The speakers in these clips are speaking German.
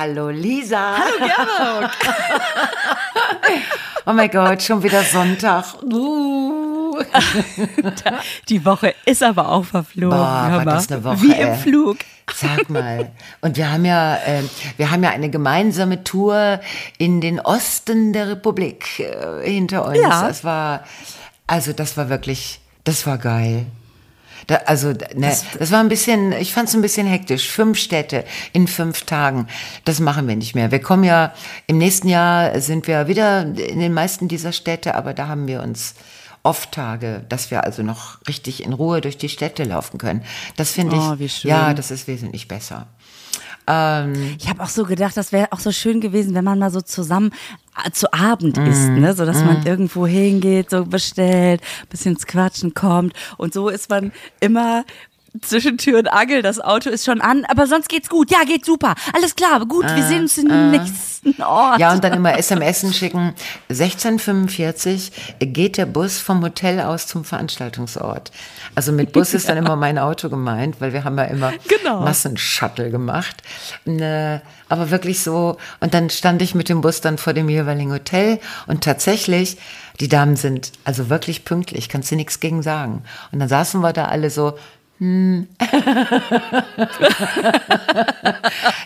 Hallo Lisa. Hallo Georg. oh mein Gott, schon wieder Sonntag. Uh. Die Woche ist aber auch verflogen. Boah, ist eine Woche, Wie im. Flug. Sag mal. Und wir haben ja, äh, wir haben ja eine gemeinsame Tour in den Osten der Republik äh, hinter uns. Ja. Das war, also das war wirklich, das war geil. Da, also, ne, das, war ein bisschen, ich fand es ein bisschen hektisch. Fünf Städte in fünf Tagen. Das machen wir nicht mehr. Wir kommen ja, im nächsten Jahr sind wir wieder in den meisten dieser Städte, aber da haben wir uns Off-Tage, dass wir also noch richtig in Ruhe durch die Städte laufen können. Das finde ich, Oh, schön. ja, das ist wesentlich besser. Ähm, Ich habe auch so gedacht, das wäre auch so schön gewesen, wenn man mal so zusammen äh, zu Abend Mm. isst, ne? so dass man irgendwo hingeht, so bestellt, bisschen ins Quatschen kommt und so ist man immer zwischen Tür und Angel, das Auto ist schon an, aber sonst geht's gut, ja, geht super, alles klar, gut, wir sehen uns im nächsten Ort. ja, und dann immer SMS schicken. 1645 geht der Bus vom Hotel aus zum Veranstaltungsort. Also mit Bus ist dann immer mein Auto gemeint, weil wir haben ja immer Genau. Massenshuttle gemacht. Äh, aber wirklich so, und dann stand ich mit dem Bus dann vor dem jeweiligen Hotel und tatsächlich, die Damen sind also wirklich pünktlich, kannst du nichts gegen sagen. Und dann saßen wir da alle so,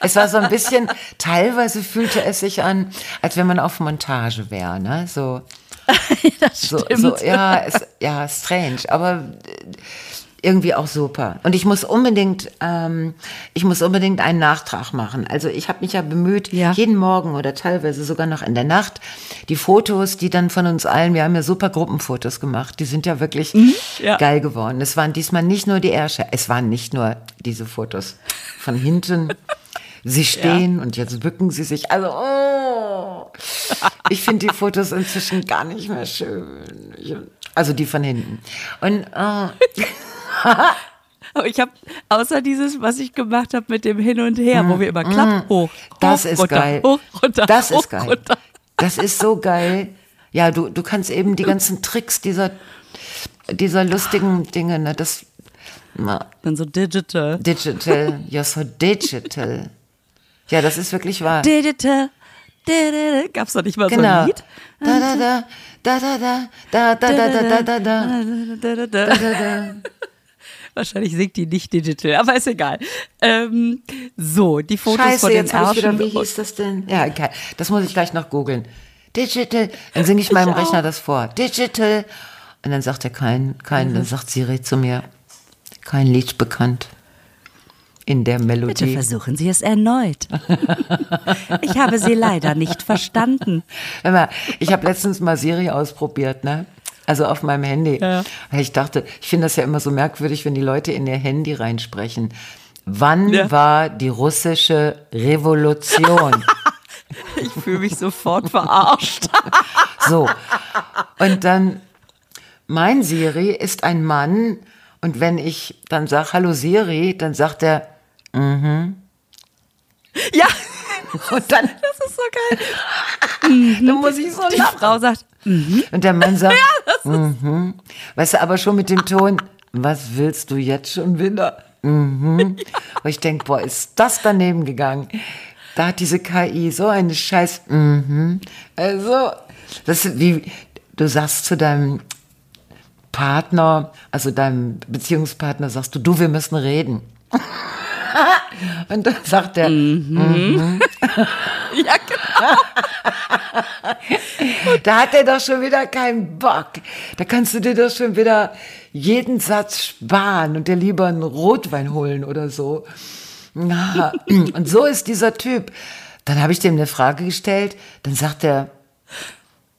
Es war so ein bisschen, teilweise fühlte es sich an, als wenn man auf Montage wäre, ne? So, das so, stimmt. so ja, es, ja, strange, aber äh, irgendwie auch super. Und ich muss unbedingt, ähm, ich muss unbedingt einen Nachtrag machen. Also ich habe mich ja bemüht, Ja. jeden Morgen oder teilweise sogar noch in der Nacht, die Fotos, die dann von uns allen, wir haben ja super Gruppenfotos gemacht, die sind ja wirklich Mhm. ja. geil geworden. Es waren diesmal nicht nur die Ärsche, es waren nicht nur diese Fotos von hinten. Sie stehen und jetzt bücken sie sich. Also, oh, ich finde die Fotos inzwischen gar nicht mehr schön. Also die von hinten. Und oh, ich habe außer dieses, was ich gemacht habe mit dem Hin und Her, wo wir immer klapp, hoch, Mm, das hoch, ist runter, geil. hoch, runter, das hoch, ist geil. runter. Das ist so geil. Ja, du, du kannst eben die ganzen Tricks dieser, dieser lustigen Dinge, ne, das na, Dann so digital. digital, you're so digital. Ja, das ist wirklich wahr. Digital. digital. Gab's doch nicht mal so Genau. ein Lied? Da da da da da da da da da da da da da. Wahrscheinlich singt die nicht digital, aber ist egal. Ähm, so, die Fotos Scheiße, von den jetzt ich wieder, wie hieß das denn? Ja, egal. Das muss ich gleich noch googeln. Digital. Dann singe ich meinem auch. Rechner das vor. Digital. Und dann sagt er kein, kein, Mhm. dann sagt Siri zu mir, kein Lied bekannt. In der Bitte Melodie. versuchen Sie es erneut. Ich habe Sie leider nicht verstanden. Mal, ich habe letztens mal Siri ausprobiert, ne? Also auf meinem Handy. Ja. Ich dachte, ich finde das ja immer so merkwürdig, wenn die Leute in ihr Handy reinsprechen. Wann Ja. war die russische Revolution? Ich fühle mich sofort verarscht. So. Und dann, mein Siri ist ein Mann und wenn ich dann sage, hallo Siri, dann sagt er, Ja, und dann, das ist so geil. dann muss ich so Die lachen. Frau sagt, Und der Mann sagt, mhm. weißt du, aber schon mit dem Ton, was willst du jetzt schon wieder? Mhm. Und ich denke, boah, ist das daneben gegangen. Da hat diese KI so eine Scheiß, mhm. also, das ist wie, du sagst zu deinem Partner, also deinem Beziehungspartner, sagst du, du, wir müssen reden. Und dann sagt er, ja, genau. Da hat er doch schon wieder keinen Bock. Da kannst du dir doch schon wieder jeden Satz sparen und dir lieber einen Rotwein holen oder so. Na, Und so ist dieser Typ. Dann habe ich dem eine Frage gestellt, dann sagt er,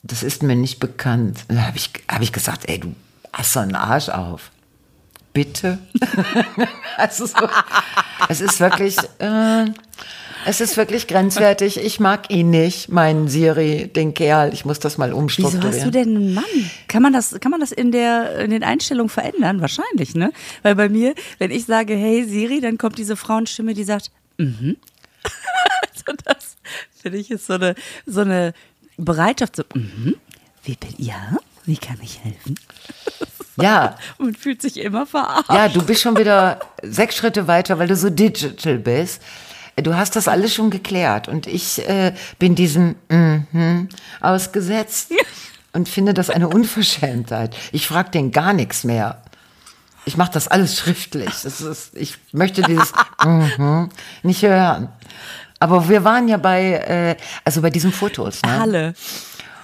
das ist mir nicht bekannt. Und dann habe ich, hab ich gesagt, ey, du hast doch einen Arsch auf. Bitte? also so, es ist wirklich, äh, es ist wirklich grenzwertig. Ich mag ihn nicht, meinen Siri, den Kerl. Ich muss das mal Wieso umstrukturieren. hast du denn einen Mann? Kann man das, kann man das in, der, in den Einstellungen verändern? Wahrscheinlich, ne? Weil bei mir, wenn ich sage, hey Siri, dann kommt diese Frauenstimme, die sagt, mhm. also das finde ich ist so eine, so eine Bereitschaft, so, mhm. Wie bin, ja, wie kann ich helfen? Ja, Und fühlt sich immer verarscht. ja, du bist schon wieder sechs Schritte weiter, weil du so digital bist. Du hast das alles schon geklärt und ich äh, bin diesem mhm ausgesetzt und finde das eine Unverschämtheit. Ich frage den gar nichts mehr. Ich mache das alles schriftlich. Das ist, ich möchte dieses mhm nicht hören. Aber wir waren ja bei, äh, also bei diesen Fotos. Ne? Halle.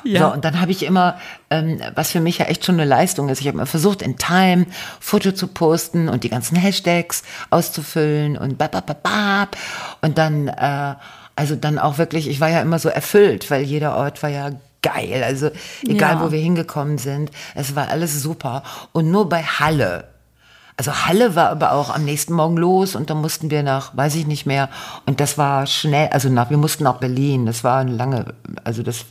Ja. So, und dann habe ich immer, ähm, was für mich ja echt schon eine Leistung ist, ich habe immer versucht, in Time Foto zu posten und die ganzen Hashtags auszufüllen und babababab. Und dann, äh, also dann auch wirklich, ich war ja immer so erfüllt, weil jeder Ort war ja geil. Also egal, Ja. wo wir hingekommen sind, es war alles super. Und nur bei Halle. Also Halle war aber auch am nächsten Morgen los und dann mussten wir nach, weiß ich nicht mehr. Und das war schnell, also nach, wir mussten nach Berlin. Das war eine lange, also das.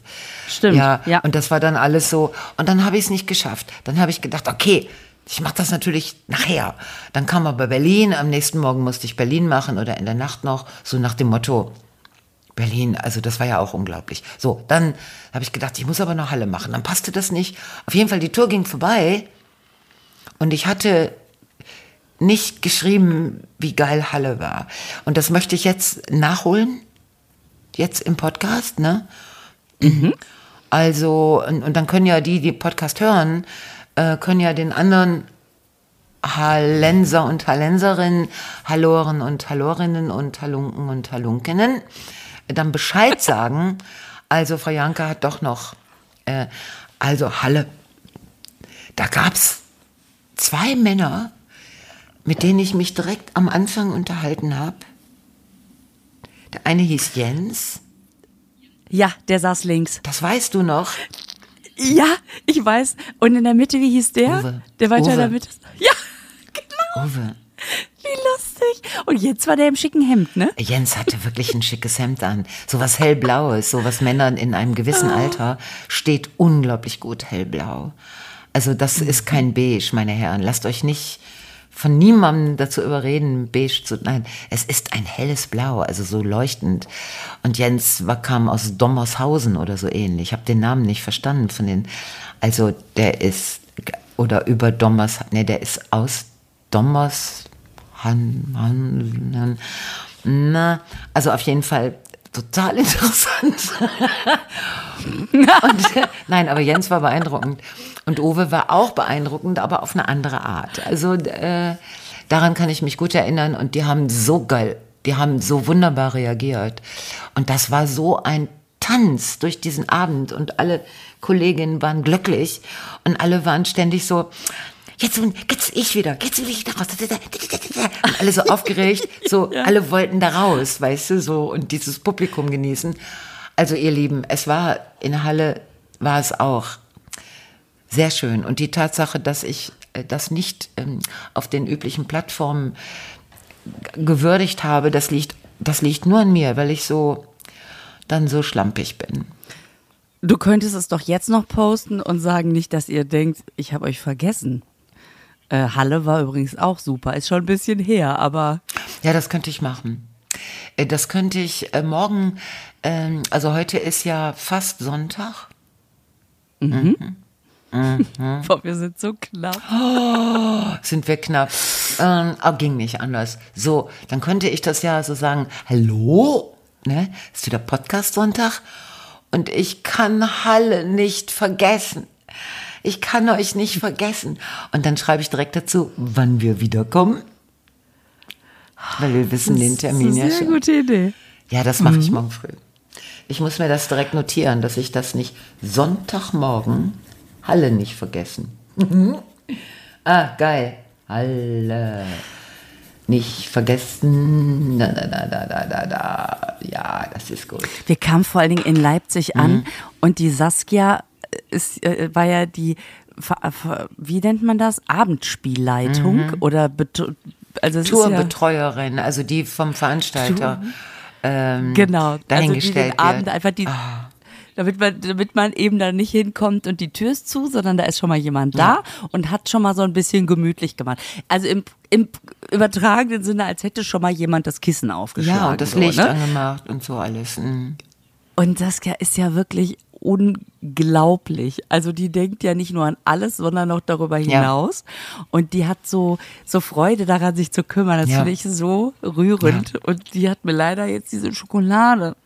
Stimmt, Ja, ja. und das war dann alles so. Und dann habe ich es nicht geschafft. Dann habe ich gedacht, okay, ich mache das natürlich nachher. Dann kam aber Berlin. Am nächsten Morgen musste ich Berlin machen oder in der Nacht noch, so nach dem Motto. Berlin, also das war ja auch unglaublich. So, dann habe ich gedacht, ich muss aber noch Halle machen. Dann passte das nicht. Auf jeden Fall, die Tour ging vorbei und ich hatte nicht geschrieben, wie geil Halle war. Und das möchte ich jetzt nachholen, jetzt im Podcast, ne? Also, und, und dann können ja die, die Podcast hören, äh, können ja den anderen Hallenser und Hallenserinnen, Halloren und Hallorinnen und Halunken und Halunkinnen dann Bescheid sagen. Also Frau Janke hat doch noch, äh, also Halle, da gab's zwei Männer, mit denen ich mich direkt am Anfang unterhalten habe. Der eine hieß Jens, Ja, der saß links. das weißt du noch. Ja, ich weiß. Und in der Mitte, wie hieß der? Uwe. Der weiter in der Uwe. Mitte. Ja, genau. Uwe. Wie lustig. Und jetzt war der im schicken Hemd, ne? Jens hatte wirklich ein schickes Hemd an. So was hellblaues, so was Männern in einem gewissen Alter steht unglaublich gut hellblau. Also das ist kein Beige, meine Herren. Lasst euch nicht von niemandem dazu überreden, beige zu, nein, es ist ein helles Blau, also so leuchtend. Und Jens kam aus Dommershausen oder so ähnlich. Ich habe den Namen nicht verstanden von den, also der ist, oder über Dommers, nee, der ist aus Dommers, na, also auf jeden Fall total interessant. Und, äh, nein, aber Jens war beeindruckend. Und Uwe war auch beeindruckend, aber auf eine andere Art. Also äh, daran kann ich mich gut erinnern. Und die haben so geil, die haben so wunderbar reagiert. Und das war so ein Tanz durch diesen Abend. Und alle Kolleginnen waren glücklich. Und alle waren ständig so, jetzt, jetzt ich wieder, jetzt will ich da raus. Und alle so aufgeregt, so, alle wollten da raus, weißt du, so, und dieses Publikum genießen. Also ihr Lieben, es war in Halle, war es auch sehr schön. Und die Tatsache, dass ich äh, das nicht ähm, auf den üblichen Plattformen gewürdigt habe, das liegt, das liegt nur an mir, weil ich so dann so schlampig bin. Du könntest es doch jetzt noch posten und sagen nicht, dass ihr denkt, ich habe euch vergessen. Äh, Halle war übrigens auch super. Ist schon ein bisschen her, aber Ja, das könnte ich machen. Äh, Das könnte ich äh, morgen, ähm, also heute ist ja fast Sonntag. boah, wir sind so knapp. Sind wir knapp. Ähm, aber ging nicht anders. So, dann könnte ich das ja so sagen, hallo, ne, ist wieder Podcast Sonntag und ich kann Halle nicht vergessen. Ich kann euch nicht vergessen. Und dann schreibe ich direkt dazu, wann wir wiederkommen. Weil wir wissen den Termin das ist ja eine sehr schon. gute Idee. Ja, das mache ich morgen früh. Ich muss mir das direkt notieren, dass ich das nicht Sonntagmorgen Halle nicht vergessen. ah, geil. Halle. Nicht vergessen. Da, da, da, da, da, da, da. Ja, das ist gut. Wir kamen vor allen Dingen in Leipzig Mhm. an und die Saskia ist, äh, war ja die, wie nennt man das? Abendspielleitung oder Bet also ist ja, Tourbetreuerin, also die vom Veranstalter ähm, genau, also die dahingestellt den Abend einfach die, damit man, damit man eben da nicht hinkommt und die Tür ist zu, sondern da ist schon mal jemand da und hat schon mal so ein bisschen gemütlich gemacht. Also im, im übertragenen Sinne, als hätte schon mal jemand das Kissen aufgeschlagen. Ja, und das so, Licht ne? angemacht und so alles. Mhm. Und Saskia ist ja wirklich unglaublich. Also die denkt ja nicht nur an alles, sondern noch darüber hinaus. Ja. Und die hat so, so Freude daran, sich zu kümmern. Das ja. finde ich so rührend. Ja. Und die hat mir leider jetzt diese Schokolade.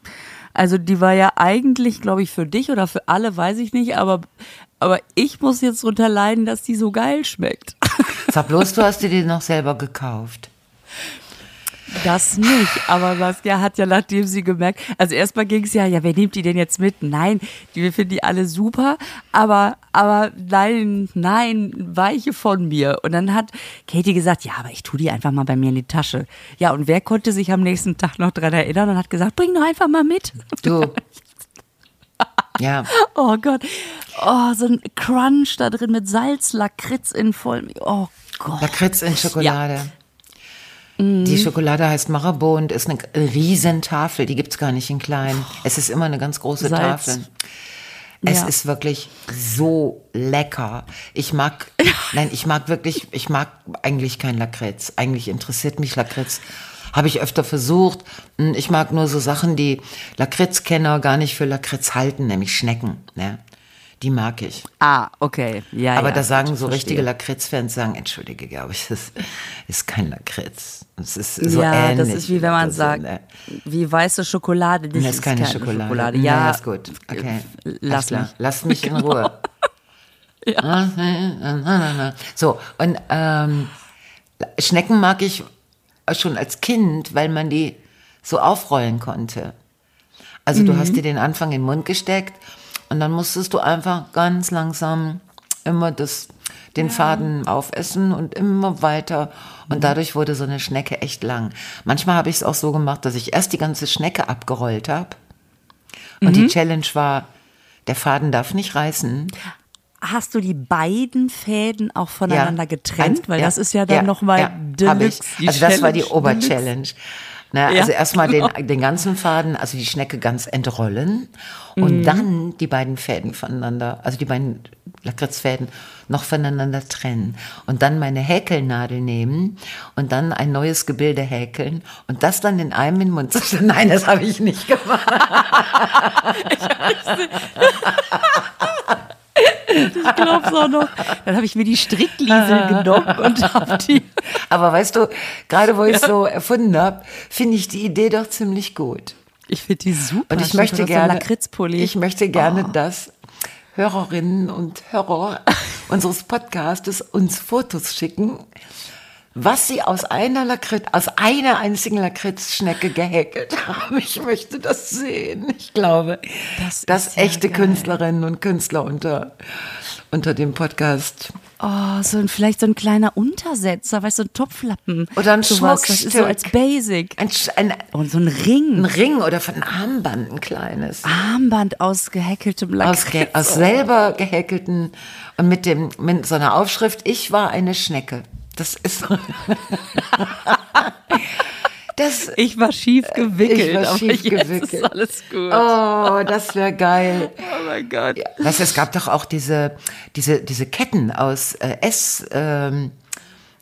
Also die war ja eigentlich, glaube ich, für dich oder für alle, weiß ich nicht, aber, aber ich muss jetzt drunter leiden, dass die so geil schmeckt. Sag bloß, du hast dir die noch selber gekauft. Das nicht, aber Saskia hat ja, nachdem sie gemerkt, also erstmal ging es ja, ja, wer nimmt die denn jetzt mit? Nein, die, wir finden die alle super, aber, aber nein, nein, weiche von mir. Und dann hat Katie gesagt, ja, aber ich tue die einfach mal bei mir in die Tasche. Ja, und wer konnte sich am nächsten Tag noch dran erinnern und hat gesagt, bring doch einfach mal mit. Du. Ja. Oh Gott. Oh, so ein Crunch da drin mit Salz, Lakritz in voll. Oh Gott. Lakritz in Schokolade. Ja. Die Schokolade heißt Marabou und ist eine Riesentafel. Die gibt's gar nicht in klein. Oh, es ist immer eine ganz große Salz. Tafel. Es ja. ist wirklich so lecker. Ich mag, nein, ich mag wirklich, ich mag eigentlich kein Lakritz. Eigentlich interessiert mich Lakritz. Habe ich öfter versucht. Hm, ich mag nur so Sachen, die Lakritzkenner gar nicht für Lakritz halten, nämlich Schnecken. Ne? Die mag ich. Ah, okay. Ja, Aber ja, da sagen so richtige Lakritz-Fans, sagen, entschuldige, glaube ich, das ist kein Lakritz. Das ist so ja, ähnlich. das ist wie wenn man sagt, so, ne? wie weiße Schokolade. Das, das ist keine, keine Schokolade. Schokolade. Ja, ja, ist gut. Okay. Lass mich. Lass mich in Ruhe. ja. So, und ähm, Schnecken mag ich schon als Kind, weil man die so aufrollen konnte. Also mhm. du hast dir den Anfang in den Mund gesteckt und dann musstest du einfach ganz langsam immer das, den ja. Faden aufessen und immer weiter. Und mhm. dadurch wurde so eine Schnecke echt lang. Manchmal habe ich es auch so gemacht, dass ich erst die ganze Schnecke abgerollt habe. Und mhm. die Challenge war, der Faden darf nicht reißen. Hast du die beiden Fäden auch voneinander ja. getrennt? Weil ja. das ist ja dann ja. nochmal ja. Deluxe. Also das war die Oberchallenge. Ne? Ja, also erstmal genau. den, den ganzen Faden, also die Schnecke ganz entrollen und mhm. dann die beiden Fäden voneinander, also die beiden Lakritzfäden noch voneinander trennen und dann meine Häkelnadel nehmen und dann ein neues Gebilde häkeln und das dann in einem in den Mund zu. Nein, das habe ich nicht gemacht. Ich glaube es auch noch. Dann habe ich mir die Strickliesel genommen und habe die. Aber weißt du, gerade wo ich es ja. so erfunden habe, finde ich die Idee doch ziemlich gut. Ich finde die super. Und ich möchte gerne, ich möchte gerne, oh. dass Hörerinnen und Hörer unseres Podcastes uns Fotos schicken, was sie aus einer Lakritz, aus einer einzigen Lakritzschnecke gehäkelt haben. Ich möchte das sehen. Ich glaube, das dass echte geil. Künstlerinnen und Künstler unter, unter dem Podcast. Oh, so ein, vielleicht so ein kleiner Untersetzer, weißt du, so ein Topflappen. Oder ein. Das ist so als Basic. Ein, ein, und so ein Ring. Ein Ring oder von Armband, ein kleines. Armband aus gehäkeltem Lakritz. Aus, ge aus selber gehäkelten und mit, dem, mit so einer Aufschrift, ich war eine Schnecke. Das ist. Das, ich war schief gewickelt, ich war schief gewickelt. alles gut. Oh, das wäre geil. Oh mein Gott. Ja, weißt, es gab doch auch diese, diese, diese Ketten aus äh, Ess, ähm,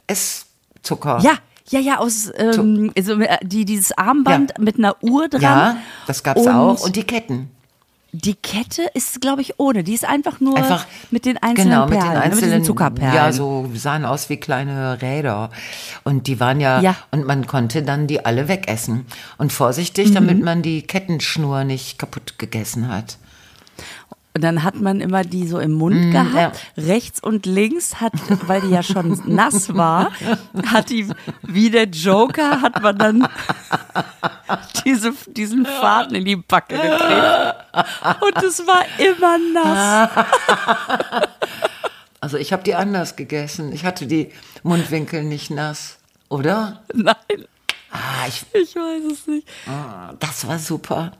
Esszucker. Ja, ja, ja, aus ähm, also, äh, die, dieses Armband ja. mit einer Uhr dran. Ja, das gab es auch. Und die Ketten. Die Kette ist, glaube ich, ohne. Die ist einfach nur einfach, mit den einzelnen genau, Perlen, mit den einzelnen mit Zuckerperlen. Ja, so sahen aus wie kleine Räder. Und die waren ja, ja, und man konnte dann die alle wegessen. Und vorsichtig, mhm. damit man die Kettenschnur nicht kaputt gegessen hat. Und dann hat man immer die so im Mund mm, gehabt. Ja. Rechts und links hat, weil die ja schon nass war, hat die, wie der Joker, hat man dann diese, diesen Faden in die Backe gekriegt. Und es war immer nass. Also ich habe die anders gegessen. Ich hatte die Mundwinkel nicht nass, oder? Nein. Ah, ich, ich weiß es nicht. Ah, das war super.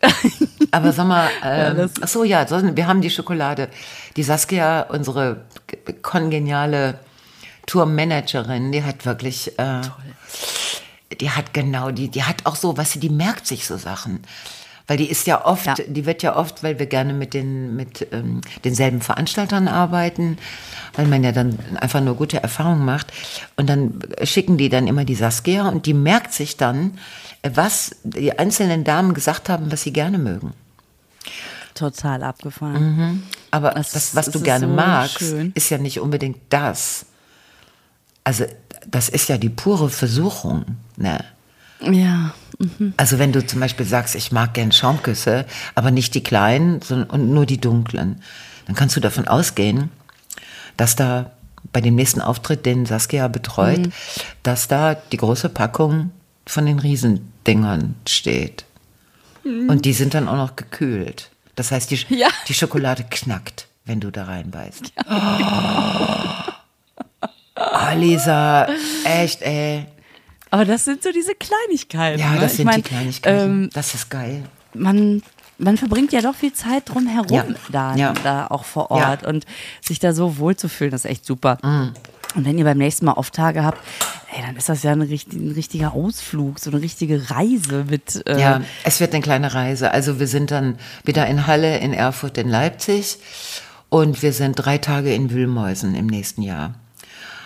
Aber sag mal, ähm, ach so ja, wir haben die Schokolade. Die Saskia, unsere kongeniale Tourmanagerin, die hat wirklich, äh, die hat genau, die, die hat auch so, was sie, die merkt sich so Sachen. Weil die ist ja oft, ja. die wird ja oft, weil wir gerne mit den mit ähm, denselben Veranstaltern arbeiten, weil man ja dann einfach nur gute Erfahrungen macht. Und dann schicken die dann immer die Saskia und die merkt sich dann, was die einzelnen Damen gesagt haben, was sie gerne mögen. total abgefahren. Aber Das- das, was du gerne so magst, schön. ist ja nicht unbedingt das. Also, das ist ja die pure Versuchung. Ne? Ja. Also, wenn du zum Beispiel sagst, ich mag gern Schaumküsse, aber nicht die kleinen, sondern und nur die dunklen, dann kannst du davon ausgehen, dass da bei dem nächsten Auftritt, den Saskia betreut, Mhm. dass da die große Packung von den Riesendingern steht. Und die sind dann auch noch gekühlt. Das heißt, die, Mhm. Ja. die Schokolade knackt, wenn du da reinbeißt. Oh, Lisa, echt, ey. Aber das sind so diese Kleinigkeiten. Ja, ne? das Ich sind mein, die Kleinigkeiten. Ähm, das ist geil. man, man verbringt ja doch viel Zeit drumherum Ja. da, Ja. da auch vor Ja. Mhm. Ort und sich da so wohl zu fühlen, das ist echt super. Und wenn ihr beim nächsten Mal Off-Tage habt, ey, dann ist das ja ein, richtig, ein richtiger Ausflug, so eine richtige Reise mit. Äh, Ja, es wird eine kleine Reise. Also wir sind dann wieder in Halle, in Erfurt, in Leipzig und wir sind drei Tage in Wühlmäusen im nächsten Jahr.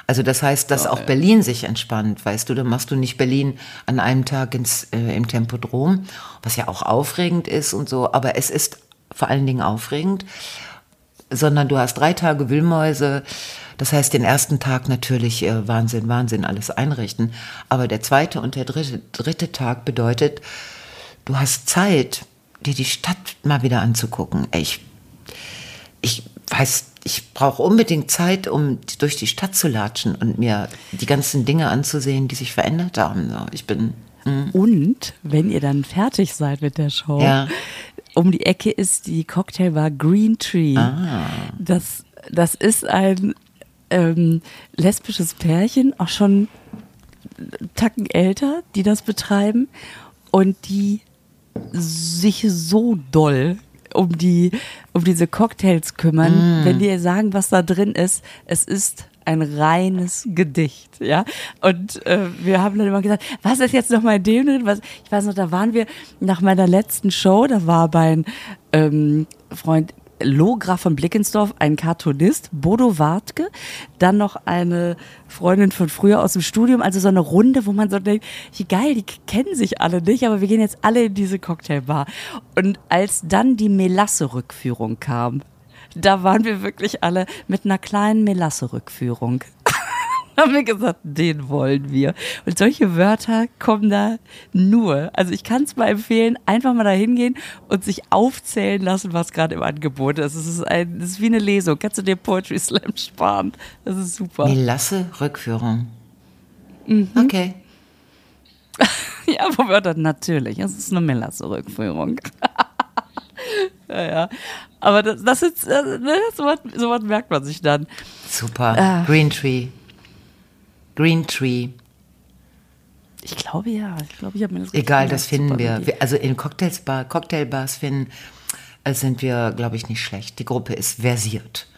Also das heißt, dass auch Berlin sich entspannt, weißt du, dann machst du nicht Berlin an einem Tag ins, äh, im Tempodrom, was ja auch aufregend ist und so, aber es ist vor allen Dingen aufregend, sondern du hast drei Tage Wühlmäuse. Das heißt, den ersten Tag natürlich äh, Wahnsinn, Wahnsinn, alles einrichten. Aber der zweite und der dritte, dritte Tag bedeutet, du hast Zeit, dir die Stadt mal wieder anzugucken. Ich, ich weiß, ich brauche unbedingt Zeit, um durch die Stadt zu latschen und mir die ganzen Dinge anzusehen, die sich verändert haben. So, Ich bin, Und wenn ihr dann fertig seid mit der Show, Ja. um die Ecke ist die Cocktailbar Green Tree. Ah. Das, das ist ein ähm, lesbisches Pärchen, auch schon Tacken älter, die das betreiben und die sich so doll um die um diese Cocktails kümmern, wenn die sagen, was da drin ist, es ist ein reines Gedicht, ja. Und äh, wir haben dann immer gesagt, was ist jetzt noch mal in dem drin? Was, ich weiß noch, da waren wir nach meiner letzten Show, da war mein ähm, Freund Lograf von Blickensdorf, ein Cartoonist, Bodo Wartke, dann noch eine Freundin von früher aus dem Studium, also so eine Runde, wo man so denkt, wie geil, die kennen sich alle nicht, aber wir gehen jetzt alle in diese Cocktailbar. Und als dann die Melasse-Rückführung kam, da waren wir wirklich alle mit einer kleinen Melasse-Rückführung. haben wir gesagt, den wollen wir. Und solche Wörter kommen da nur. Also ich kann es mal empfehlen, einfach mal da hingehen und sich aufzählen lassen, was gerade im Angebot ist. Es ist, ein, es ist wie eine Lesung. Kannst du dir Poetry Slam sparen? Das ist super. Melasse Rückführung. Mhm. Okay. Ja, wo dann natürlich. Es ist eine Melasse-Rückführung. ja, ja. Aber das, das ist, äh, ne, sowas, sowas merkt man sich dann. Super. Ah. Green Tree. Green Tree. Ich glaube ja. Ich glaube, ich habe mir das Egal, das finden wir. Idee. Also in Cocktailsbar, Cocktailbars finden, äh, sind wir, glaube ich, nicht schlecht. Die Gruppe ist versiert.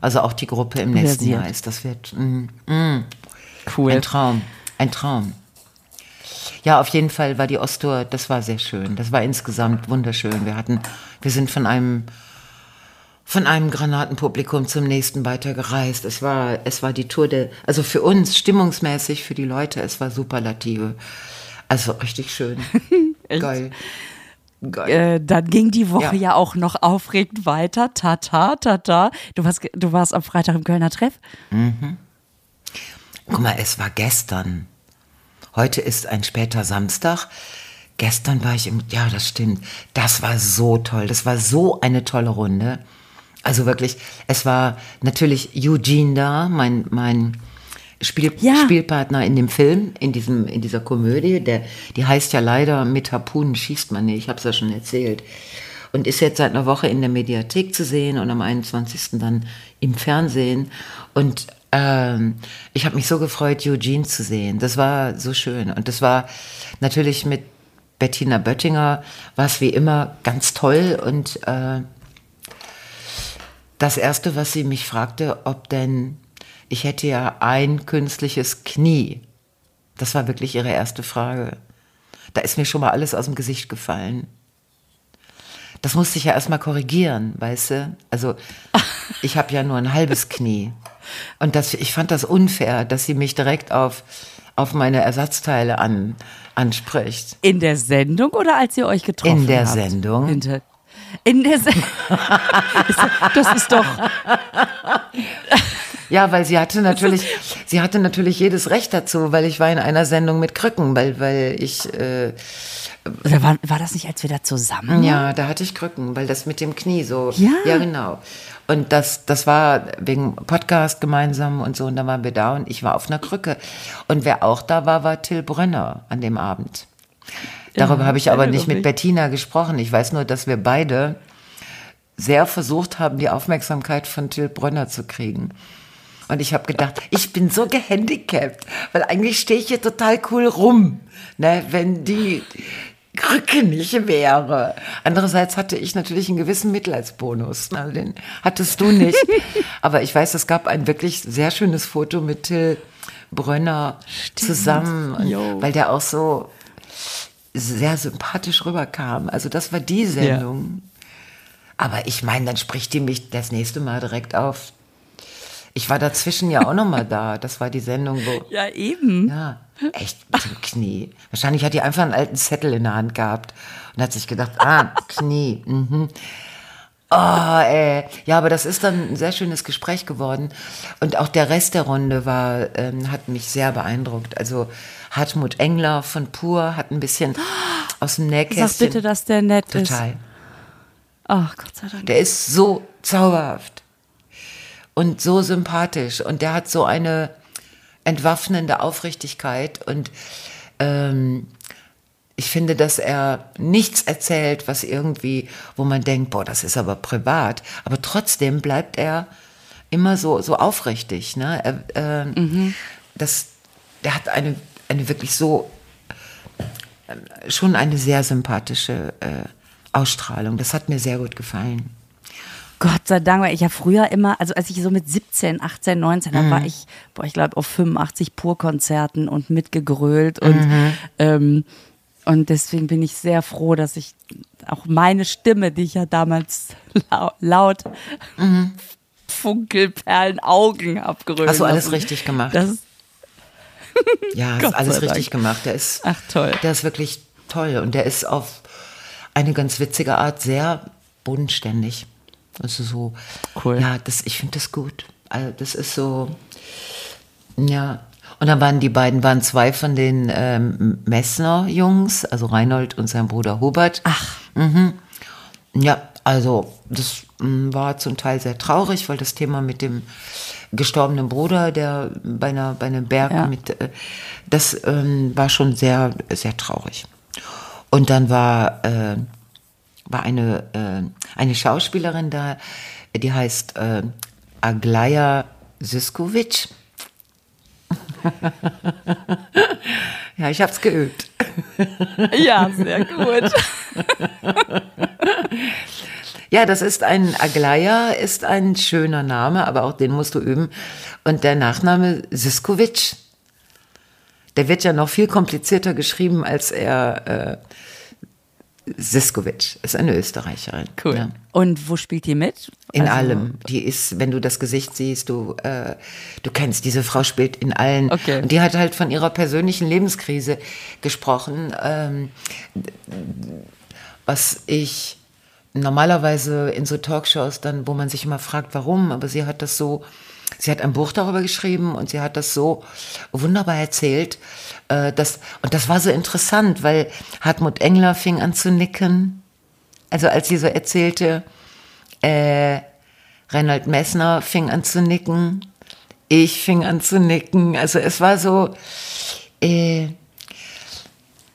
Also auch die Gruppe im nächsten Versiert. Jahr ist. Das wird mm, mm, Cool. ein Traum. Ein Traum. Ja, auf jeden Fall war die Osttour, das war sehr schön. Das war insgesamt wunderschön. Wir hatten, wir sind von einem von einem Granatenpublikum zum nächsten weitergereist. Es war, es war die Tour der, also für uns stimmungsmäßig, für die Leute, es war Superlative. Also richtig schön. Geil. Äh, dann ging die Woche Ja. ja. auch noch aufregend weiter. Tata, tata. Du warst, du warst am Freitag im Kölner Treff. Guck mal, es war gestern. Heute ist ein später Samstag. Gestern war ich im, ja, das stimmt. Das war so toll. Das war so eine tolle Runde. Also wirklich, es war natürlich Eugene da, mein, mein Spiel, Ja. Spielpartner in dem Film, in, diesem, in dieser Komödie. Der, die heißt ja leider Mit Harpunen schießt man nicht. Ich habe es ja schon erzählt. Und ist jetzt seit einer Woche in der Mediathek zu sehen und am 21. dann im Fernsehen. Und ähm, ich habe mich so gefreut, Eugene zu sehen. Das war so schön. Und das war natürlich mit Bettina Böttinger, war es wie immer ganz toll. Und äh, das Erste, was sie mich fragte, ob denn, ich hätte ja ein künstliches Knie. Das war wirklich ihre erste Frage. Da ist mir schon mal alles aus dem Gesicht gefallen. Das musste ich ja erstmal korrigieren, weißt du? Also, ich habe ja nur ein halbes Knie. Und das, ich fand das unfair, dass sie mich direkt auf, auf meine Ersatzteile an, anspricht. In der Sendung oder als ihr euch getroffen habt? In der Sendung. Hinter In der Se das ist doch. Ja, weil sie hatte natürlich, sie hatte natürlich jedes Recht dazu, weil ich war in einer Sendung mit Krücken, weil, weil ich. Äh, war, war das nicht, als wir da zusammen? ja, da hatte ich Krücken, weil das mit dem Knie so. Ja. Ja, genau. Und das, das war wegen Podcast gemeinsam und so, und dann waren wir da und ich war auf einer Krücke. Und wer auch da war, war Till Brönner an dem Abend. Darüber habe ich aber nicht mit nicht. Bettina gesprochen. Ich weiß nur, dass wir beide sehr versucht haben, die Aufmerksamkeit von Till Brönner zu kriegen. Und ich habe gedacht, ich bin so gehandicapt, weil eigentlich stehe ich hier total cool rum, ne, wenn die Krücke nicht wäre. Andererseits hatte ich natürlich einen gewissen Mitleidsbonus. Also den hattest du nicht. Aber ich weiß, es gab ein wirklich sehr schönes Foto mit Till Brönner zusammen, und, weil der auch so sehr sympathisch rüberkam. Also das war die Sendung. Aber ich meine, dann spricht die mich das nächste Mal direkt auf. Ich war dazwischen ja auch noch mal da. Das war die Sendung, wo Ja, eben. ja, echt mit dem Knie. Wahrscheinlich hat die einfach einen alten Zettel in der Hand gehabt und hat sich gedacht, ah, Knie. Mhm. Oh, ey. Ja, aber das ist dann ein sehr schönes Gespräch geworden. Und auch der Rest der Runde war, ähm, hat mich sehr beeindruckt. Also Hartmut Engler von Pur hat ein bisschen aus dem Nähkästchen. Sag bitte, dass der nett ist. Total. Ach, Gott sei Dank. Der ist so zauberhaft und so sympathisch und der hat so eine entwaffnende Aufrichtigkeit und ähm, ich finde, dass er nichts erzählt, was irgendwie, wo man denkt, boah, das ist aber privat, aber trotzdem bleibt er immer so so aufrichtig. Ne? Er, ähm, das, der hat eine eine wirklich so äh, schon eine sehr sympathische äh, Ausstrahlung. Das hat mir sehr gut gefallen. Gott sei Dank, weil ich ja früher immer, also als ich so mit 17, 18, 19, da Mhm. war ich, boah, ich glaube auf 85 Pur-Konzerten und mitgegrölt und, Mhm. ähm, und deswegen bin ich sehr froh, dass ich auch meine Stimme, die ich ja damals lau laut Funkelperlen Augen Mhm. Hast du alles richtig gemacht? Das Ja, ist alles richtig Dank. gemacht. Der ist, Ach, toll. Der ist wirklich toll und der ist auf eine ganz witzige Art sehr bodenständig. Also so, Cool. ja, das, ich finde das gut. Also das ist so, ja. Und dann waren die beiden, waren zwei von den ähm, Messner-Jungs, also Reinhold und sein Bruder Hubert. ach, Ja, also das mm, war zum Teil sehr traurig, weil das Thema mit dem gestorbenen Bruder, der bei einer bei einem Berg Ja. mit, äh, das ähm, war schon sehr sehr traurig. Und dann war äh, war eine äh, eine Schauspielerin da, die heißt äh, Aglaya Siskovic. ja, ich habe es geübt. ja, sehr gut. Ja, das ist ein Aglaya, ist ein schöner Name, aber auch den musst du üben. Und der Nachname Siskovic, der wird ja noch viel komplizierter geschrieben, als er äh, Siskovic ist eine Österreicherin. Cool. Ja. Und wo spielt die mit? In Also- allem. Die ist, wenn du das Gesicht siehst, du, äh, du kennst, diese Frau spielt in allen. Okay. Und die hat halt von ihrer persönlichen Lebenskrise gesprochen, ähm, was ich normalerweise in so Talkshows dann, wo man sich immer fragt, warum, aber sie hat das so, sie hat ein Buch darüber geschrieben und sie hat das so wunderbar erzählt, äh, dass, und das war so interessant, weil Hartmut Engler fing an zu nicken, also als sie so erzählte, äh, Reinhold Messner fing an zu nicken, ich fing an zu nicken, also es war so, äh,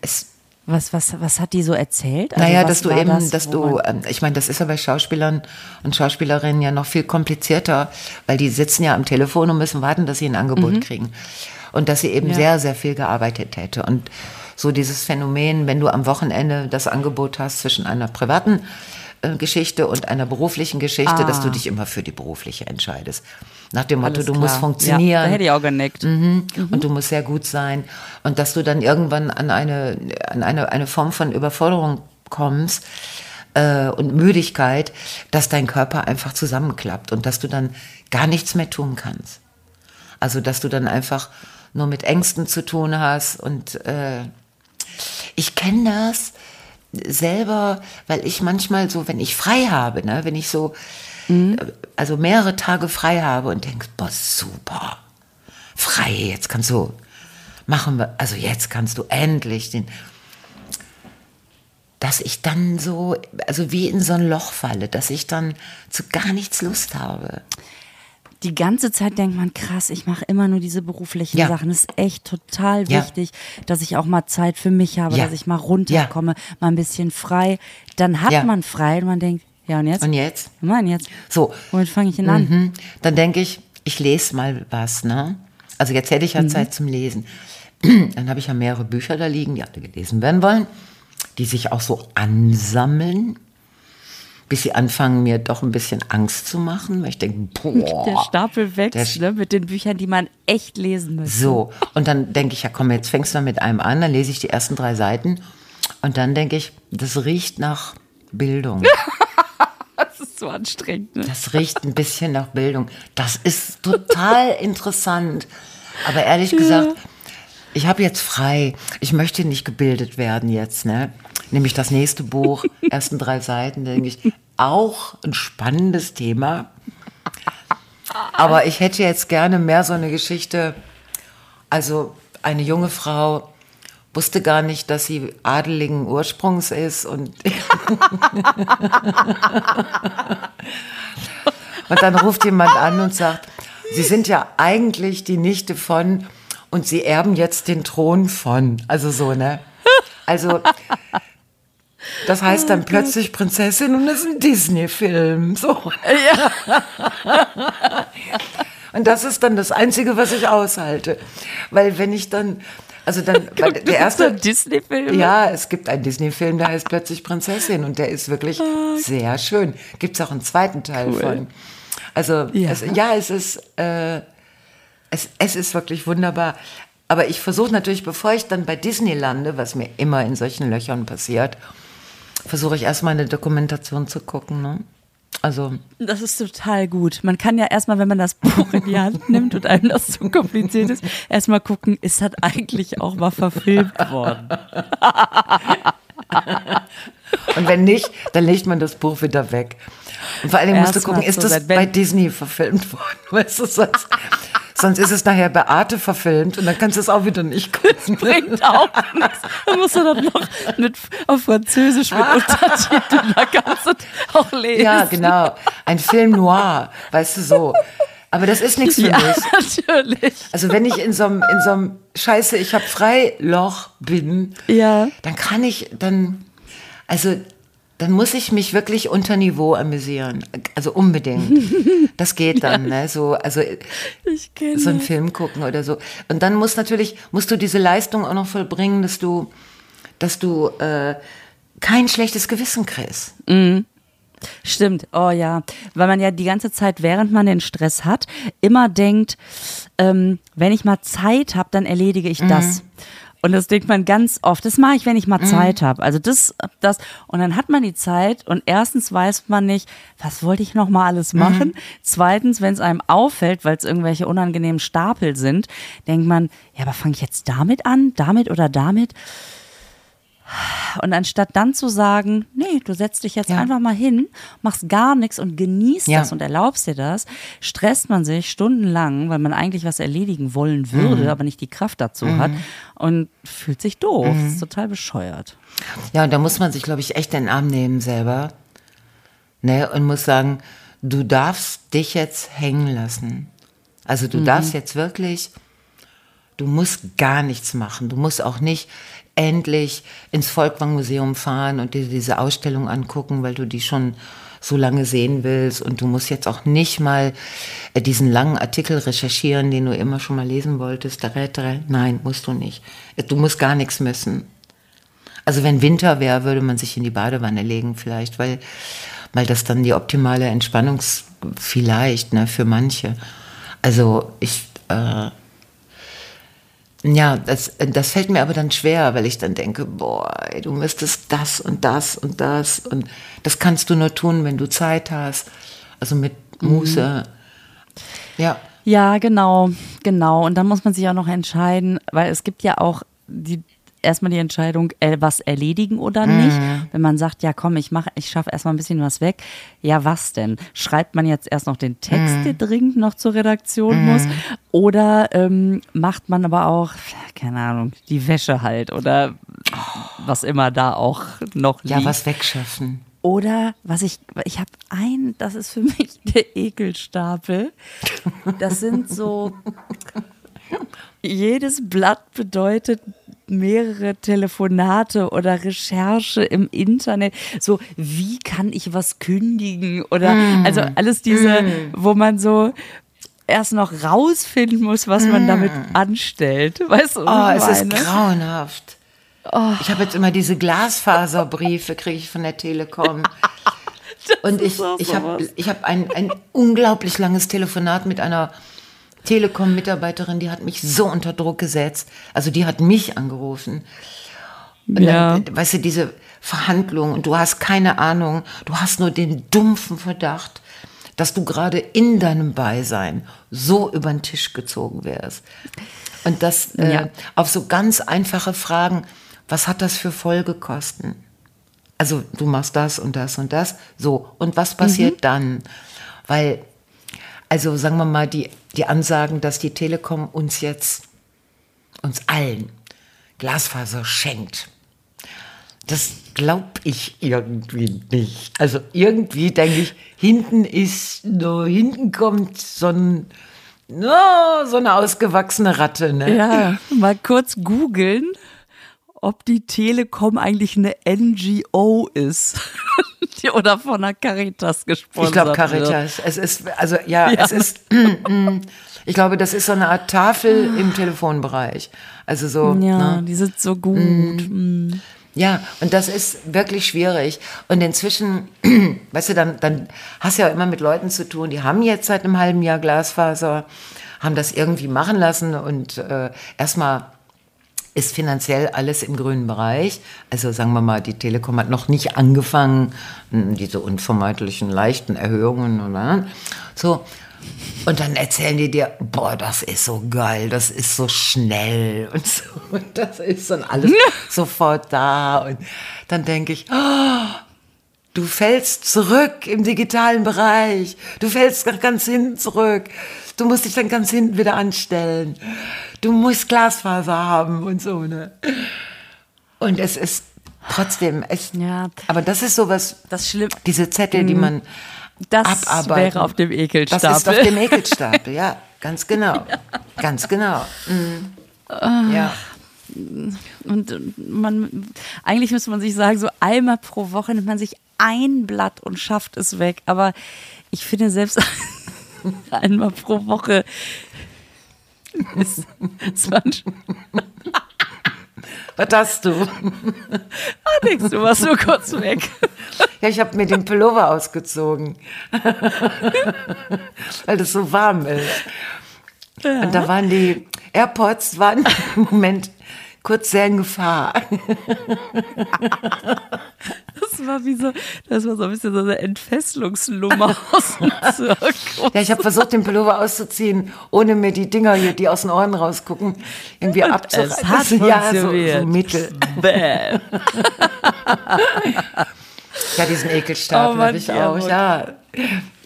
es, Was, was, was hat die so erzählt? Also naja, dass du eben, das, dass du, ähm, ich meine, das ist ja bei Schauspielern und Schauspielerinnen ja noch viel komplizierter, weil die sitzen ja am Telefon und müssen warten, dass sie ein Angebot kriegen. Und dass sie eben Mhm. Ja. sehr, sehr viel gearbeitet hätte. Und so dieses Phänomen, wenn du am Wochenende das Angebot hast zwischen einer privaten Geschichte und einer beruflichen Geschichte, dass du dich immer für die berufliche entscheidest. Nach dem Motto, Ah. Alles du klar. musst funktionieren. Ja, da hätte ich auch genickt. Mhm. Und du musst sehr gut sein. Und dass du dann irgendwann an eine, an eine, eine Form von Überforderung kommst äh, und Müdigkeit, dass dein Körper einfach zusammenklappt und dass du dann gar nichts mehr tun kannst. Also dass du dann einfach nur mit Ängsten zu tun hast und äh, ich kenne das, selber, weil ich manchmal so, wenn ich frei habe, ne, wenn ich so, mhm. also mehrere Tage frei habe und denke, boah, super, frei, jetzt kannst du, machen wir, also jetzt kannst du endlich den, dass ich dann so, also wie in so ein Loch falle, dass ich dann zu gar nichts Lust habe die ganze Zeit denkt man, krass, ich mache immer nur diese beruflichen ja. Sachen. Es ist echt total wichtig, ja. dass ich auch mal Zeit für mich habe, ja. dass ich mal runterkomme, mal ein bisschen frei. Dann hat man frei und man denkt, ja und jetzt? Und jetzt? Mann, jetzt. So. Womit fange ich denn an? Mhm. Dann denke ich, ich lese mal was, ne? Also jetzt hätte ich ja mhm. Zeit zum Lesen. Dann habe ich ja mehrere Bücher da liegen, die alle gelesen werden wollen, die sich auch so ansammeln bis sie anfangen, mir doch ein bisschen Angst zu machen, weil ich denke, boah. Der Stapel wächst, der, ne, mit den Büchern, die man echt lesen müsste. So, und dann denke ich, ja komm, jetzt fängst du mit einem an, dann lese ich die ersten drei Seiten und dann denke ich, das riecht nach Bildung. das ist so anstrengend. Ne? Das riecht ein bisschen nach Bildung. Das ist total interessant. Aber ehrlich gesagt, ich habe jetzt frei. Ich möchte nicht gebildet werden jetzt, ne? Nämlich das nächste Buch, ersten drei Seiten, denke ich, auch ein spannendes Thema. Aber ich hätte jetzt gerne mehr so eine Geschichte, also eine junge Frau wusste gar nicht, dass sie adeligen Ursprungs ist und und dann ruft jemand an und sagt, Sie sind ja eigentlich die Nichte von und Sie erben jetzt den Thron von. Also so, ne? Also das heißt dann oh plötzlich Prinzessin und es ist ein Disney-Film. So. Ja. und das ist dann das Einzige, was ich aushalte. Weil wenn ich dann, also dann, weil der erste Disney-Film. Ja, es gibt einen Disney-Film, der heißt plötzlich Prinzessin und der ist wirklich oh. sehr schön. Gibt es auch einen zweiten Teil cool. von. Also ja, es, ja, es ist, äh, es, es ist wirklich wunderbar. Aber ich versuche natürlich, bevor ich dann bei Disney lande, was mir immer in solchen Löchern passiert, versuche ich erstmal eine Dokumentation zu gucken. Ne? Also. Das ist total gut. Man kann ja erstmal, wenn man das Buch in die Hand nimmt und einem das zu kompliziert ist, erstmal gucken, ist das eigentlich auch mal verfilmt worden? und wenn nicht, dann legt man das Buch wieder weg. Und vor allem musst du gucken, ist das bei Disney verfilmt worden? Weißt du, sonst, Sonst ist es nachher bei Arte verfilmt und dann kannst du es auch wieder nicht gucken. Das bringt auch nichts. Dann musst du dann noch mit, auf Französisch mit Untertiteln, da kannst du auch lesen. Ja, genau. Ein Film noir, weißt du so. Aber das ist nichts für ja, mich. natürlich. Also wenn ich in so einem, in so einem Scheiße, ich habe Freiloch bin, ja. dann kann ich, dann, also dann muss ich mich wirklich unter Niveau amüsieren. Also unbedingt. Das geht dann, ja, ne? So, also so einen Film gucken oder so. Und dann muss natürlich, musst du diese Leistung auch noch vollbringen, dass du, dass du äh, kein schlechtes Gewissen kriegst. Mhm. Stimmt, oh ja, weil man ja die ganze Zeit, während man den Stress hat, immer denkt, ähm, wenn ich mal Zeit habe, dann erledige ich mhm. das. Und das denkt man ganz oft. Das mache ich, wenn ich mal mhm. Zeit habe. Also das, das. Und dann hat man die Zeit und erstens weiß man nicht, was wollte ich noch mal alles mhm. machen. Mhm. Zweitens, wenn es einem auffällt, weil es irgendwelche unangenehmen Stapel sind, denkt man, ja, aber fange ich jetzt damit an, damit oder damit? Und anstatt dann zu sagen, nee, du setzt dich jetzt ja. einfach mal hin, machst gar nichts und genießt ja. das und erlaubst dir das, stresst man sich stundenlang, weil man eigentlich was erledigen wollen würde, mhm. aber nicht die Kraft dazu mhm. hat und fühlt sich doof. Mhm. Das ist total bescheuert. Ja, und da muss man sich, glaube ich, echt in den Arm nehmen selber. Ne, und muss sagen, du darfst dich jetzt hängen lassen. Also du mhm. darfst jetzt wirklich, du musst gar nichts machen. Du musst auch nicht endlich ins Volkwang-Museum fahren und dir diese Ausstellung angucken, weil du die schon so lange sehen willst und du musst jetzt auch nicht mal äh, diesen langen Artikel recherchieren, den du immer schon mal lesen wolltest. Nein, musst du nicht. Du musst gar nichts müssen. Also wenn Winter wäre, würde man sich in die Badewanne legen vielleicht, weil, weil das dann die optimale Entspannung vielleicht ne, für manche. Also ich äh, ja, das, das fällt mir aber dann schwer, weil ich dann denke, boah, du müsstest das und das und das und das kannst du nur tun, wenn du Zeit hast. Also mit Muße. Mhm. Ja. Ja, genau, genau. Und dann muss man sich auch noch entscheiden, weil es gibt ja auch die erstmal die Entscheidung, äh, was erledigen oder nicht. Wenn man sagt, ja komm, ich mache, ich schaffe erstmal ein bisschen was weg. Ja, was denn? Schreibt man jetzt erst noch den Text, der dringend noch zur Redaktion muss? Oder ähm, macht man aber auch, keine Ahnung, die Wäsche halt oder was immer da auch noch liegt. Ja, was wegschaffen. Oder was ich, ich habe ein, das ist für mich der Ekelstapel. Das sind so, jedes Blatt bedeutet mehrere Telefonate oder Recherche im Internet. So, wie kann ich was kündigen? Oder, also alles diese, wo man so erst noch rausfinden muss, was man damit anstellt. Weißt du, Oh, es ist grauenhaft. Ich habe jetzt immer diese Glasfaserbriefe, kriege ich von der Telekom. Und ich, ich habe ich hab ein, ein unglaublich langes Telefonat mit einer Telekom-Mitarbeiterin, die hat mich so unter Druck gesetzt. Also die hat mich angerufen. Und Ja. dann, weißt du, diese Verhandlungen und du hast keine Ahnung, du hast nur den dumpfen Verdacht, dass du gerade in deinem Beisein so über den Tisch gezogen wärst. Und das äh, Ja. auf so ganz einfache Fragen, was hat das für Folgekosten? Also du machst das und das und das, so. Und was passiert dann? Weil, also sagen wir mal, die, die Ansagen, dass die Telekom uns jetzt, uns allen, Glasfaser schenkt. Das glaube ich irgendwie nicht. Also irgendwie denke ich, hinten ist, nur hinten kommt so ein, no, so eine ausgewachsene Ratte, ne? Ja, mal kurz googeln, ob die Telekom eigentlich eine NGO ist. Die- Oder von der Caritas gesponsert Ich glaube wird. Caritas. Es ist, also ja, Ja. es ist, ich glaube, das ist so eine Art Tafel im Telefonbereich. Also so, Ja, ne? die sind so gut. Mm. Ja, und das ist wirklich schwierig. Und inzwischen, weißt du, dann, dann hast du ja immer mit Leuten zu tun, die haben jetzt seit einem halben Jahr Glasfaser, haben das irgendwie machen lassen und äh, erstmal ist finanziell alles im grünen Bereich. Also sagen wir mal, die Telekom hat noch nicht angefangen, m, diese unvermeidlichen leichten Erhöhungen oder so. Und dann erzählen die dir, boah, das ist so geil, das ist so schnell und so. Und das ist dann alles sofort da. Und dann denke ich, oh, Du fällst zurück im digitalen Bereich. Du fällst ganz hinten zurück. Du musst dich dann ganz hinten wieder anstellen. Du musst Glasfaser haben und so, ne? Und es ist trotzdem, es, Ja. aber das ist sowas, Das schlimm. diese Zettel, die man Das abarbeiten. wäre auf dem Ekelstapel. Das ist auf dem Ekelstapel, ja, ganz genau. Ganz genau. Mhm. Ja. Und äh, man, eigentlich müsste man sich sagen, so einmal pro Woche nimmt man sich ein Blatt und schafft es weg. Aber ich finde selbst einmal pro Woche ist, ist Was hast du? Ah, nix, du warst nur kurz weg. Ja, ich habe mir den Pullover ausgezogen, weil das so warm ist. Und da waren die AirPods waren im Moment kurz sehr in Gefahr. Das war wie so, das war so ein bisschen so eine Entfesselungsnummer aus dem Zirkus. Ja, ich habe versucht, den Pullover auszuziehen, ohne mir die Dinger hier, die aus den Ohren rausgucken, irgendwie abzureißen. Es hat ja, so, so mittel. Bäh. Ja, diesen Ekelstapel Oh habe ich auch. Ja,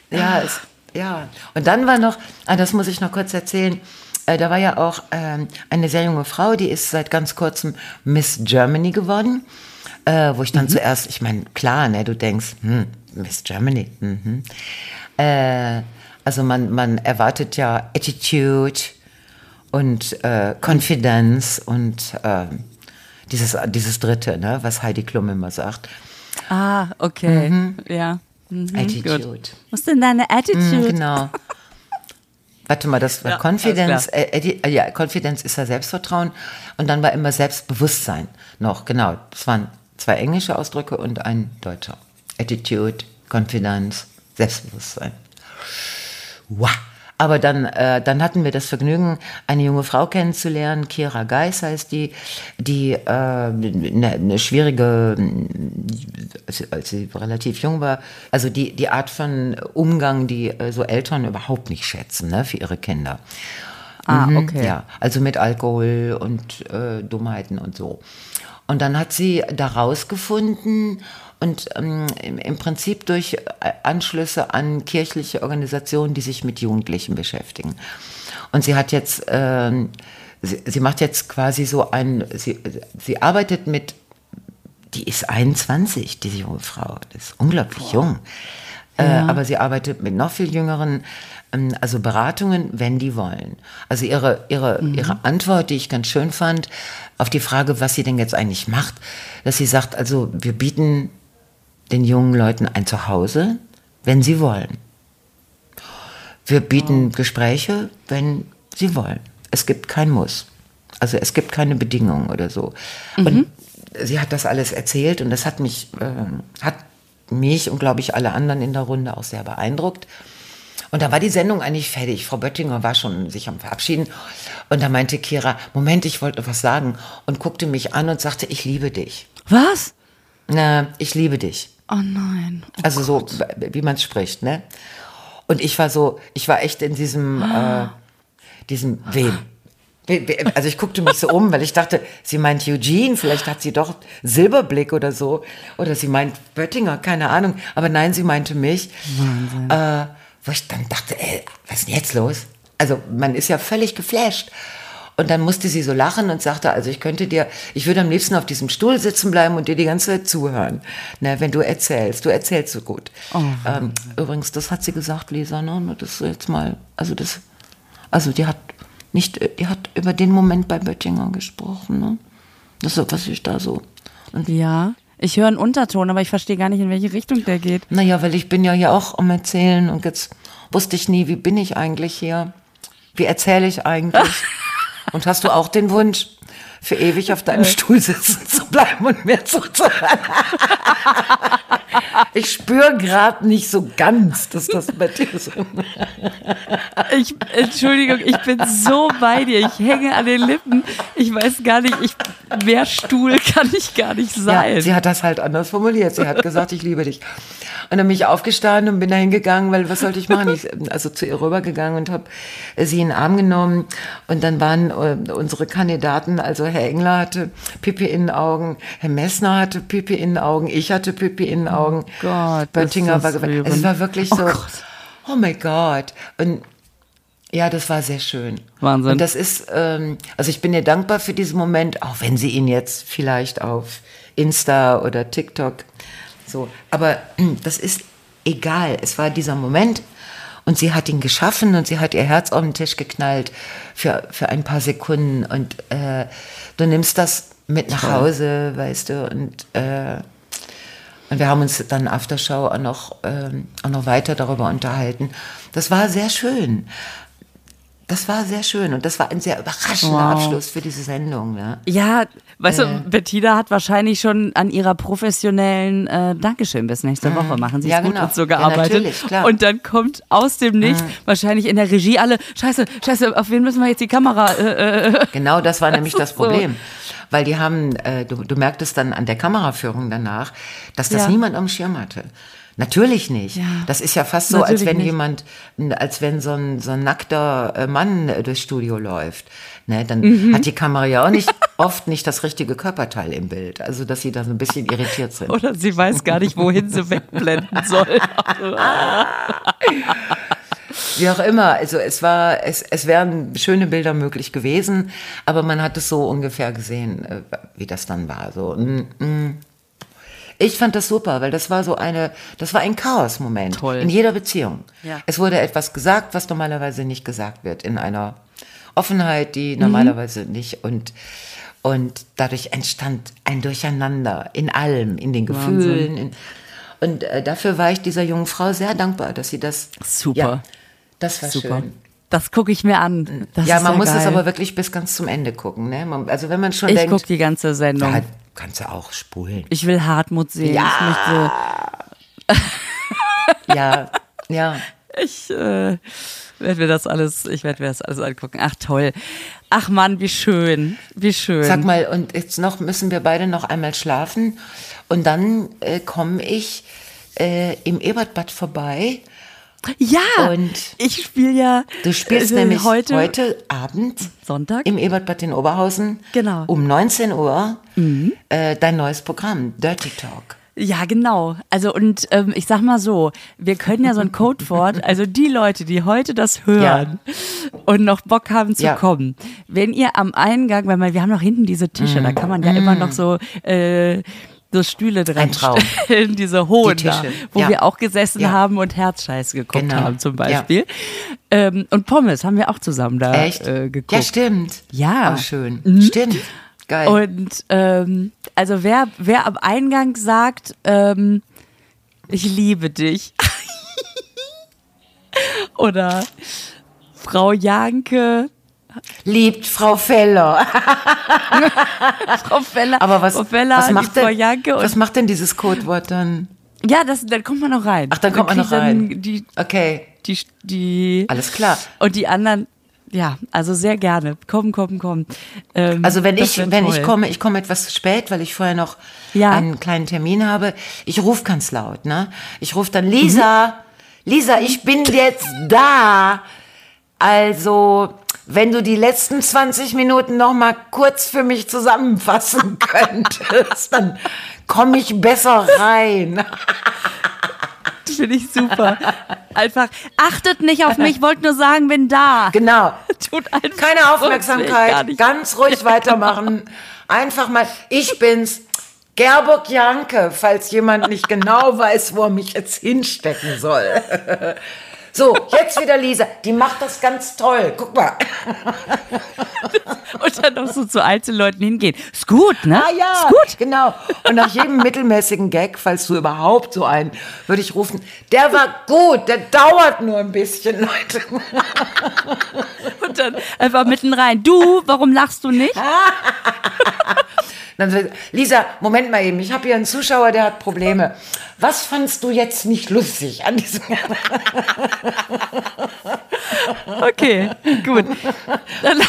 ja, es, ja. Und dann war noch, ah, das muss ich noch kurz erzählen. Äh, da war ja auch ähm, eine sehr junge Frau, die ist seit ganz kurzem Miss Germany geworden. Äh, wo ich dann zuerst, ich meine, klar, ne, du denkst, hm, Miss Germany. Mhm. Äh, also man, man erwartet ja Attitude und äh, Confidence und äh, dieses, dieses Dritte, ne, was Heidi Klum immer sagt. Ah, okay. Ja. Mhm, Attitude. Gut. Was ist denn deine Attitude? Mhm, genau. Warte mal, das war Ja, Confidence. Äh, äh, ja, Confidence ist ja Selbstvertrauen. Und dann war immer Selbstbewusstsein noch. Genau. Das waren zwei englische Ausdrücke und ein deutscher. Attitude, Confidence, Selbstbewusstsein. Wow. Aber dann, äh, dann hatten wir das Vergnügen, eine junge Frau kennenzulernen, Kira Geis heißt die, die äh, eine ne schwierige, als, sie- als sie relativ jung war, also die, die Art von Umgang, die äh, so Eltern überhaupt nicht schätzen ne, für ihre Kinder. Ah, Mhm, okay. Ja, also mit Alkohol und äh, Dummheiten und so. Und dann hat sie da rausgefunden und ähm, im, Prinzip durch äh, Anschlüsse an kirchliche Organisationen, die sich mit Jugendlichen beschäftigen. Und sie hat jetzt, ähm, sie, sie macht jetzt quasi so ein, sie, sie arbeitet mit, die ist 21, diese junge Frau, das ist unglaublich jung. Äh, aber sie arbeitet mit noch viel jüngeren, also Beratungen, wenn die wollen. Also ihre, ihre, ihre Antwort, die ich ganz schön fand, auf die Frage, was sie denn jetzt eigentlich macht, dass sie sagt, also wir bieten den jungen Leuten ein Zuhause, wenn sie wollen. Wir bieten Gespräche, wenn sie wollen. Es gibt kein Muss. Also es gibt keine Bedingungen oder so. Und sie hat das alles erzählt und das hat mich, äh, hat mich und glaube ich alle anderen in der Runde auch sehr beeindruckt. Und da war die Sendung eigentlich fertig. Frau Böttinger war schon sich am Verabschieden. Und da meinte Kira, Moment, ich wollte was sagen. Und guckte mich an und sagte, ich liebe dich. Was? Na, ich liebe dich. Oh nein. Oh Also so, wie man es spricht, ne? Und ich war so, ich war echt in diesem, äh, diesem, wem? We- we- Also ich guckte mich so um, weil ich dachte, sie meint Eugene, vielleicht hat sie doch Silberblick oder so. Oder sie meint Böttinger, keine Ahnung. Aber nein, sie meinte mich. Wahnsinn. Äh, wo ich dann dachte, ey, was ist denn jetzt los? Also man ist ja völlig geflasht. Und dann musste sie so lachen und sagte, also ich könnte dir, ich würde am liebsten auf diesem Stuhl sitzen bleiben und dir die ganze Zeit zuhören, ne, wenn du erzählst. Du erzählst so gut. ähm, übrigens, das hat sie gesagt, Lisa, ne, das jetzt mal, also das, also die hat nicht, die hat über den Moment bei Böttinger gesprochen, ne? Das ist so, was ich da so. Und Ja. Ich höre einen Unterton, aber ich verstehe gar nicht, in welche Richtung der geht. naja, weil ich bin ja hier auch am Erzählen und jetzt wusste ich nie, wie bin ich eigentlich hier? Wie erzähle ich eigentlich? Und hast du auch den Wunsch, für ewig auf deinem Stuhl sitzen zu bleiben und mir zuzuhören? Ich spüre gerade nicht so ganz, dass das bei dir so. Ich, Entschuldigung, ich bin so bei dir. Ich hänge an den Lippen. Ich weiß gar nicht, ich, mehr Stuhl kann ich gar nicht sein. Ja, sie hat das halt anders formuliert. Sie hat gesagt, ich liebe dich. Und dann bin ich aufgestanden und bin da hingegangen, weil was sollte ich machen? Ich, also zu ihr rübergegangen und habe sie in den Arm genommen. Und dann waren äh, unsere Kandidaten, also Herr Engler hatte Pipi in den Augen, Herr Messner hatte Pipi in den Augen, ich hatte Pipi in den Augen. Gott, Böttinger war, das gew- rührend. es war wirklich Oh so, Gott. oh mein Gott. Und ja, das war sehr schön. Wahnsinn. Und das ist, ähm, also ich bin ihr dankbar für diesen Moment, auch wenn sie ihn jetzt vielleicht auf Insta oder TikTok so, aber das ist egal. Es war dieser Moment und sie hat ihn geschaffen und sie hat ihr Herz auf den Tisch geknallt für, für ein paar Sekunden und äh, du nimmst das mit nach Hause, weißt du, und äh, und wir haben uns dann Aftershow auch noch, ähm, auch noch weiter darüber unterhalten. Das war sehr schön. Das war sehr schön und das war ein sehr überraschender Wow. Abschluss für diese Sendung. Ne? Ja, weißt Äh. du, Bettina hat wahrscheinlich schon an ihrer professionellen äh, Dankeschön bis nächste Woche machen. Sie Mhm. Ja, ist gut genau. und so Ja, gearbeitet. Mhm. Und dann kommt aus dem Nichts wahrscheinlich in der Regie alle, scheiße, scheiße, auf wen müssen wir jetzt die Kamera? Äh, äh. Genau das war nämlich das ist so. Weil die haben, äh, du, du merktest dann an der Kameraführung danach, dass das Ja. niemand am Schirm hatte. Natürlich nicht. Ja. Das ist ja fast so, als wenn nicht. jemand, als wenn so ein, so ein nackter äh, Mann äh, durchs Studio läuft. Ne, dann Mhm. hat die Kamera ja auch nicht, oft nicht das richtige Körperteil im Bild. Also, dass sie da so ein bisschen irritiert sind. Oder sie weiß gar nicht, wohin sie wegblenden soll. Wie auch immer, also es war, es, es wären schöne Bilder möglich gewesen, aber man hat es so ungefähr gesehen, äh, wie das dann war. So, mm, mm. Ich fand das super, weil das war so eine, das war ein Chaos-Moment Toll. in jeder Beziehung. Ja. Es wurde etwas gesagt, was normalerweise nicht gesagt wird in einer Offenheit, die normalerweise nicht und und dadurch entstand ein Durcheinander in allem, in den Gefühlen. In, und äh, dafür war ich dieser jungen Frau sehr dankbar, dass sie das. Super. Ja, das war Super. schön. Das gucke ich mir an. Das ja, ist man muss geil. es aber wirklich bis ganz zum Ende gucken. Ne? Man, also wenn man schon Ich denkt, gucke die ganze Sendung. ja, kannst du auch spulen. Ich will Hartmut sehen. Ja. Ja, ja. Ich äh, werde mir das alles, ich werde mir das alles angucken. Ach toll. Ach Mann, wie schön, wie schön. Sag mal, und jetzt noch müssen wir beide noch einmal schlafen. Und dann äh, komme ich äh, im Ebertbad vorbei Ja, Und ich spiele ja Du spielst äh, nämlich heute, heute, Abend Sonntag. im Ebertbad in Oberhausen Genau. Mhm. um 19 Uhr äh, dein neues Programm, Dirty Talk. Ja, genau. Also und ähm, ich sag mal so, wir können ja so ein Codewort, also die Leute, die heute das hören und noch Bock haben zu Ja. kommen, wenn ihr am Eingang, weil wir haben noch hinten diese Tische, Mm. da kann man ja immer noch so äh, so Stühle dran stellen, diese hohen Die da, wo ja. wir auch gesessen Ja. haben und Herzscheiß geguckt Genau. haben zum. Beispiel. Ähm, und Pommes haben wir auch zusammen da äh, geguckt. ja, stimmt. Ja. Oh, schön. Mhm. Stimmt. Geil. Und ähm, also wer, wer am Eingang sagt, ähm, ich liebe dich. Oder Frau Janke, Liebt Frau Feller. Frau Feller, Aber was, Frau Feller, was, macht Frau denn, was macht denn dieses Codewort dann? ja, das, dann kommt man noch rein. Ach, dann kommt man noch rein. Die, Okay, die, die, alles klar. und die anderen, ja, also sehr gerne. Kommen, kommen, kommen. Ähm, Also wenn ich, wenn toll. ich komme, ich komme etwas zu spät, weil ich vorher noch Ja. einen kleinen Termin habe. Ich rufe ganz laut, ne? Ich rufe dann Lisa, Lisa, ich bin jetzt da. Also, wenn du die letzten 20 Minuten noch mal kurz für mich zusammenfassen könntest, dann komme ich besser rein. Finde ich super. Einfach, achtet nicht auf mich, wollt nur sagen, bin da. Genau. Tut einfach Keine Aufmerksamkeit, nicht. ganz ruhig weitermachen. Einfach mal, ich bin's, Gerburg Janke, falls jemand nicht genau weiß, wo er mich jetzt hinstecken soll. So, jetzt wieder Lisa, die macht das ganz toll. Guck mal. Und dann noch so zu Einzelleuten hingehen. Ist gut, ne? Ah ja, Ist gut. genau. Und nach jedem mittelmäßigen Gag, falls du überhaupt so einen, würde ich rufen, der war gut, der dauert nur ein bisschen, Leute. Und dann einfach mitten rein. Du, warum lachst du nicht? Dann Lisa, Moment mal eben, ich habe hier einen Zuschauer, der hat Probleme. Was fandst du jetzt nicht lustig an diesem Okay, gut. Also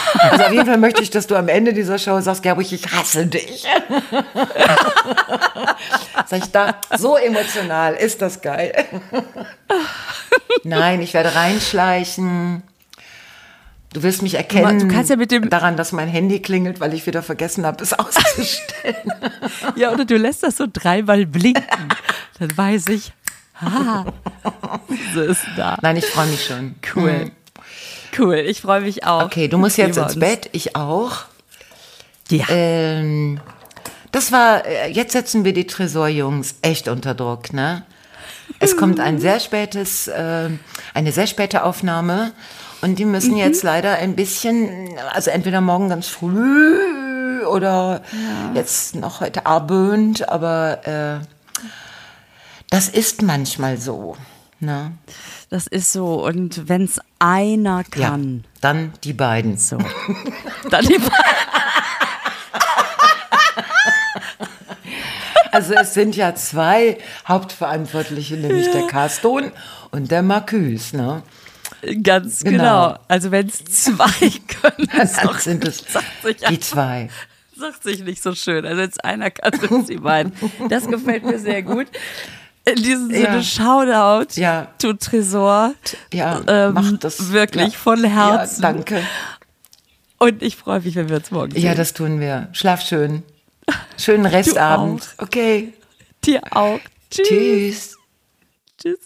auf jeden Fall möchte ich, dass du am Ende dieser Show sagst, Gerburg, ich hasse dich. Sag ich da, so emotional, ist das geil. Nein, ich werde reinschleichen. Du wirst mich erkennen Du kannst ja mit dem- daran, dass mein Handy klingelt, weil ich wieder vergessen habe, es auszustellen. ja, oder du lässt das so dreimal blinken. Dann weiß ich, ha, so ist da. Nein, ich freue mich schon. Cool. Cool, ich freue mich auch. Okay, du musst jetzt ins. Bett, ich auch. Ja. Ähm, das war, äh, jetzt setzen wir die Tresorjungs echt unter Druck, ne? Es kommt ein sehr spätes, äh, eine sehr späte Aufnahme und die müssen jetzt leider ein bisschen, also entweder morgen ganz früh oder jetzt noch heute Abend, aber äh, das ist manchmal so, ne? Das ist so. Und wenn es einer kann, Ja, dann die beiden. so. Dann die Also es sind ja zwei Hauptverantwortliche, nämlich der Carston und der Marcus, ne? Ganz genau. Genau. Also wenn es zwei können, Dann sind es die zwei. sagt sich nicht so schön. Also jetzt einer kann, sind es die beiden. Das gefällt mir sehr gut. In diesem Sinne, Ja. Shoutout Ja. to Tresor. Ja, Ähm, mach das. wirklich ja. von Herzen. Ja, danke. Und ich freue mich, wenn wir uns morgen sehen. Ja, das tun wir. Schlaf schön. Schönen Restabend. Okay. Dir auch. Tschüss. Tschüss. Tschüss.